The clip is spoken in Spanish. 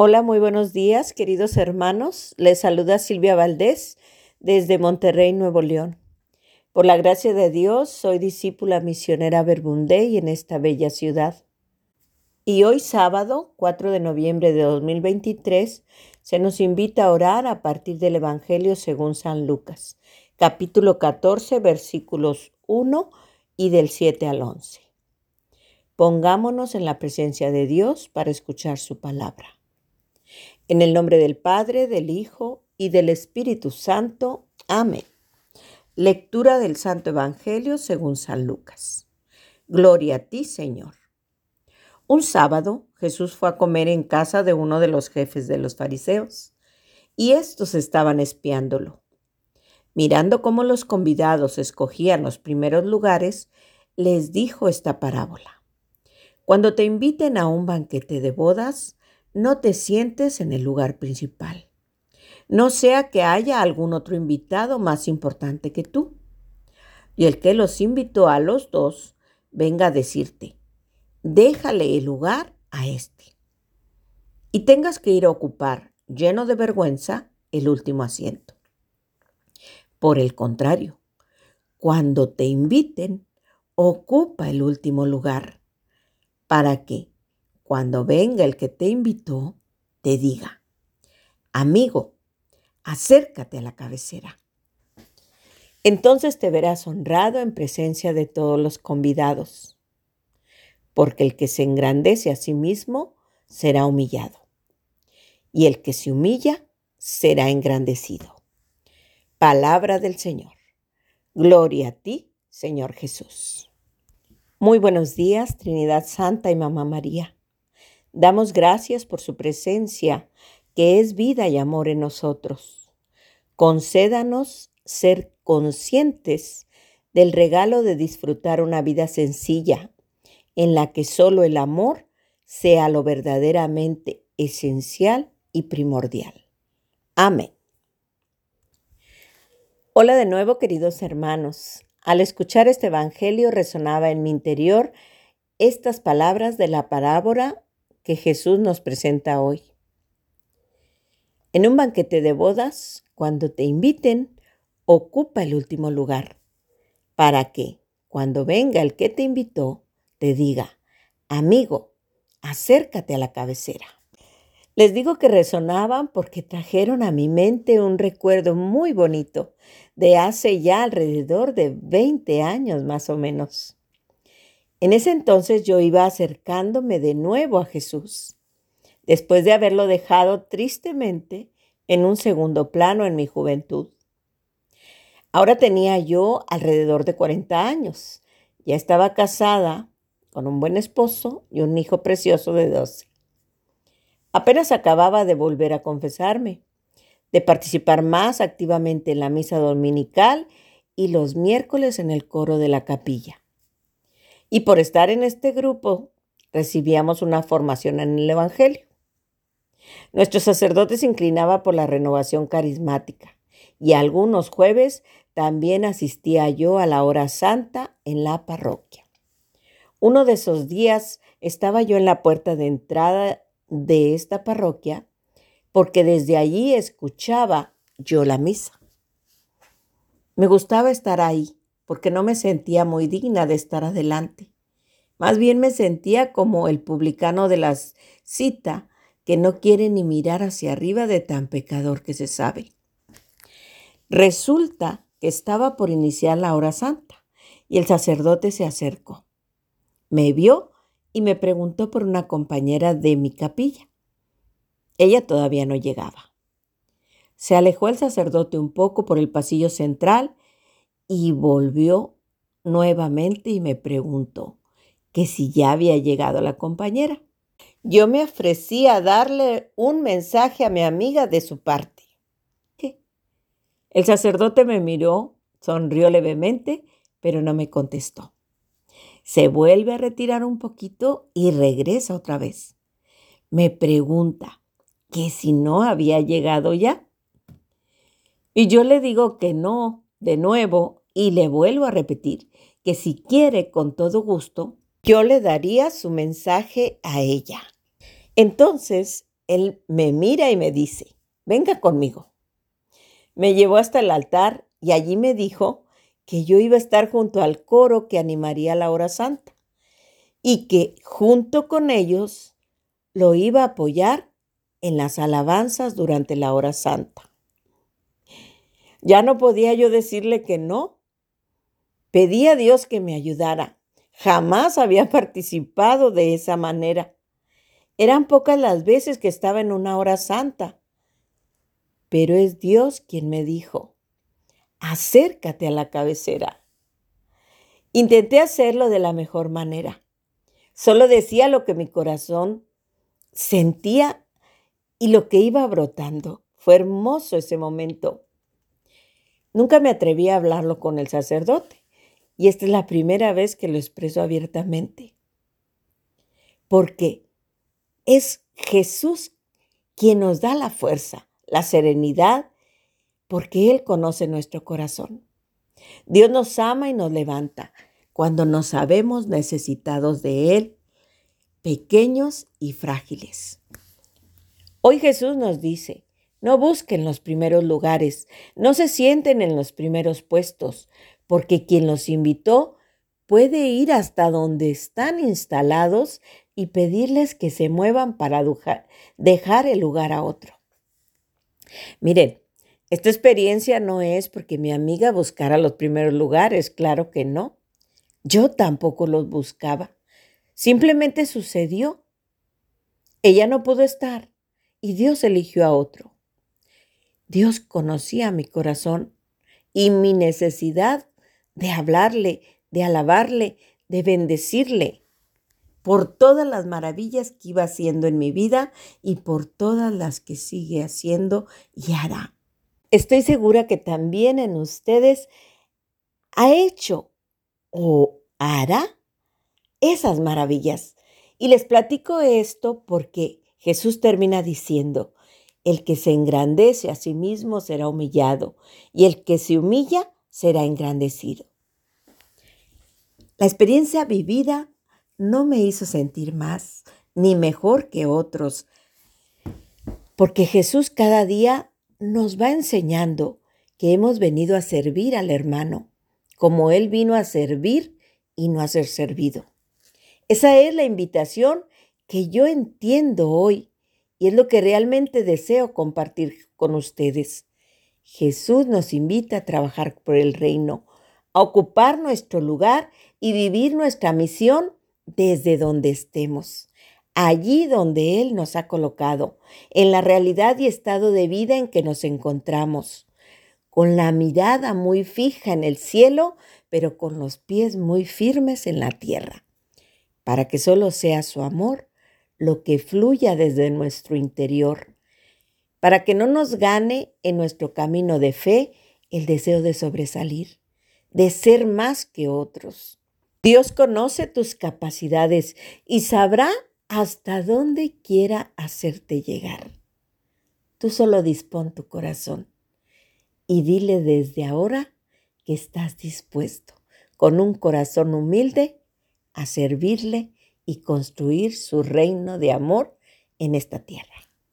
Hola, muy buenos días, queridos hermanos. Les saluda Silvia Valdés desde Monterrey, Nuevo León. Por la gracia de Dios, soy discípula misionera Verbundey en esta bella ciudad. Y hoy sábado, 4 de noviembre de 2023, se nos invita a orar a partir del Evangelio según San Lucas, capítulo 14, versículos 1 y del 7 al 11. Pongámonos en la presencia de Dios para escuchar su palabra. En el nombre del Padre, del Hijo y del Espíritu Santo. Amén. Lectura del Santo Evangelio según San Lucas. Gloria a ti, Señor. Un sábado Jesús fue a comer en casa de uno de los jefes de los fariseos, y estos estaban espiándolo. Mirando cómo los convidados escogían los primeros lugares, les dijo esta parábola. Cuando te inviten a un banquete de bodas, no te sientes en el lugar principal. No sea que haya algún otro invitado más importante que tú. Y el que los invitó a los dos venga a decirte, déjale el lugar a este. Y tengas que ir a ocupar, lleno de vergüenza, el último asiento. Por el contrario, cuando te inviten, ocupa el último lugar, para que, cuando venga el que te invitó, te diga, amigo, acércate a la cabecera. Entonces te verás honrado en presencia de todos los convidados, porque el que se engrandece a sí mismo será humillado, y el que se humilla será engrandecido. Palabra del Señor. Gloria a ti, Señor Jesús. Muy buenos días, Trinidad Santa y Mamá María. Damos gracias por su presencia, que es vida y amor en nosotros. Concédanos ser conscientes del regalo de disfrutar una vida sencilla, en la que solo el amor sea lo verdaderamente esencial y primordial. Amén. Hola de nuevo, queridos hermanos. Al escuchar este Evangelio resonaba en mi interior estas palabras de la parábola que Jesús nos presenta hoy. En un banquete de bodas, cuando te inviten, ocupa el último lugar, para que, cuando venga el que te invitó, te diga, amigo, acércate a la cabecera. Les digo que resonaban porque trajeron a mi mente un recuerdo muy bonito de hace ya alrededor de 20 años más o menos. En ese entonces yo iba acercándome de nuevo a Jesús, después de haberlo dejado tristemente en un segundo plano en mi juventud. Ahora tenía yo alrededor de 40 años. Ya estaba casada con un buen esposo y un hijo precioso de 12. Apenas acababa de volver a confesarme, de participar más activamente en la misa dominical y los miércoles en el coro de la capilla. Y por estar en este grupo, recibíamos una formación en el Evangelio. Nuestro sacerdote se inclinaba por la renovación carismática y algunos jueves también asistía yo a la hora santa en la parroquia. Uno de esos días estaba yo en la puerta de entrada de esta parroquia porque desde allí escuchaba yo la misa. Me gustaba estar ahí porque no me sentía muy digna de estar adelante. Más bien me sentía como el publicano de la cita que no quiere ni mirar hacia arriba de tan pecador que se sabe. Resulta que estaba por iniciar la hora santa y el sacerdote se acercó. Me vio y me preguntó por una compañera de mi capilla. Ella todavía no llegaba. Se alejó el sacerdote un poco por el pasillo central y volvió nuevamente y me preguntó que si ya había llegado la compañera. Yo me ofrecí a darle un mensaje a mi amiga de su parte. El sacerdote me miró, sonrió levemente, pero no me contestó. Se vuelve a retirar un poquito y regresa otra vez. Me pregunta que si no había llegado ya. Y yo le digo que no, de nuevo, y le vuelvo a repetir que si quiere con todo gusto, yo le daría su mensaje a ella. Entonces él me mira y me dice, venga conmigo. Me llevó hasta el altar y allí me dijo que yo iba a estar junto al coro que animaría la hora santa y que junto con ellos lo iba a apoyar en las alabanzas durante la hora santa. Ya no podía yo decirle que no. Pedí a Dios que me ayudara. Jamás había participado de esa manera. Eran pocas las veces que estaba en una hora santa. Pero es Dios quien me dijo, acércate a la cabecera. Intenté hacerlo de la mejor manera. Solo decía lo que mi corazón sentía y lo que iba brotando. Fue hermoso ese momento. Nunca me atreví a hablarlo con el sacerdote y esta es la primera vez que lo expreso abiertamente. Porque es Jesús quien nos da la fuerza, la serenidad, porque Él conoce nuestro corazón. Dios nos ama y nos levanta cuando nos sabemos necesitados de Él, pequeños y frágiles. Hoy Jesús nos dice, no busquen los primeros lugares, no se sienten en los primeros puestos, porque quien los invitó puede ir hasta donde están instalados y pedirles que se muevan para dejar el lugar a otro. Miren, esta experiencia no es porque mi amiga buscara los primeros lugares, claro que no. Yo tampoco los buscaba. Simplemente sucedió. Ella no pudo estar y Dios eligió a otro. Dios conocía mi corazón y mi necesidad de hablarle, de alabarle, de bendecirle por todas las maravillas que iba haciendo en mi vida y por todas las que sigue haciendo y hará. Estoy segura que también en ustedes ha hecho o hará esas maravillas. Y les platico esto porque Jesús termina diciendo, el que se engrandece a sí mismo será humillado, y el que se humilla será engrandecido. La experiencia vivida no me hizo sentir más ni mejor que otros, porque Jesús cada día nos va enseñando que hemos venido a servir al hermano, como Él vino a servir y no a ser servido. Esa es la invitación que yo entiendo hoy y es lo que realmente deseo compartir con ustedes. Jesús nos invita a trabajar por el reino, a ocupar nuestro lugar y vivir nuestra misión desde donde estemos, allí donde Él nos ha colocado, en la realidad y estado de vida en que nos encontramos, con la mirada muy fija en el cielo, pero con los pies muy firmes en la tierra, para que solo sea su amor lo que fluya desde nuestro interior, para que no nos gane en nuestro camino de fe el deseo de sobresalir, de ser más que otros. Dios conoce tus capacidades y sabrá hasta dónde quiera hacerte llegar. Tú solo dispón tu corazón y dile desde ahora que estás dispuesto, con un corazón humilde, a servirle y construir su reino de amor en esta tierra.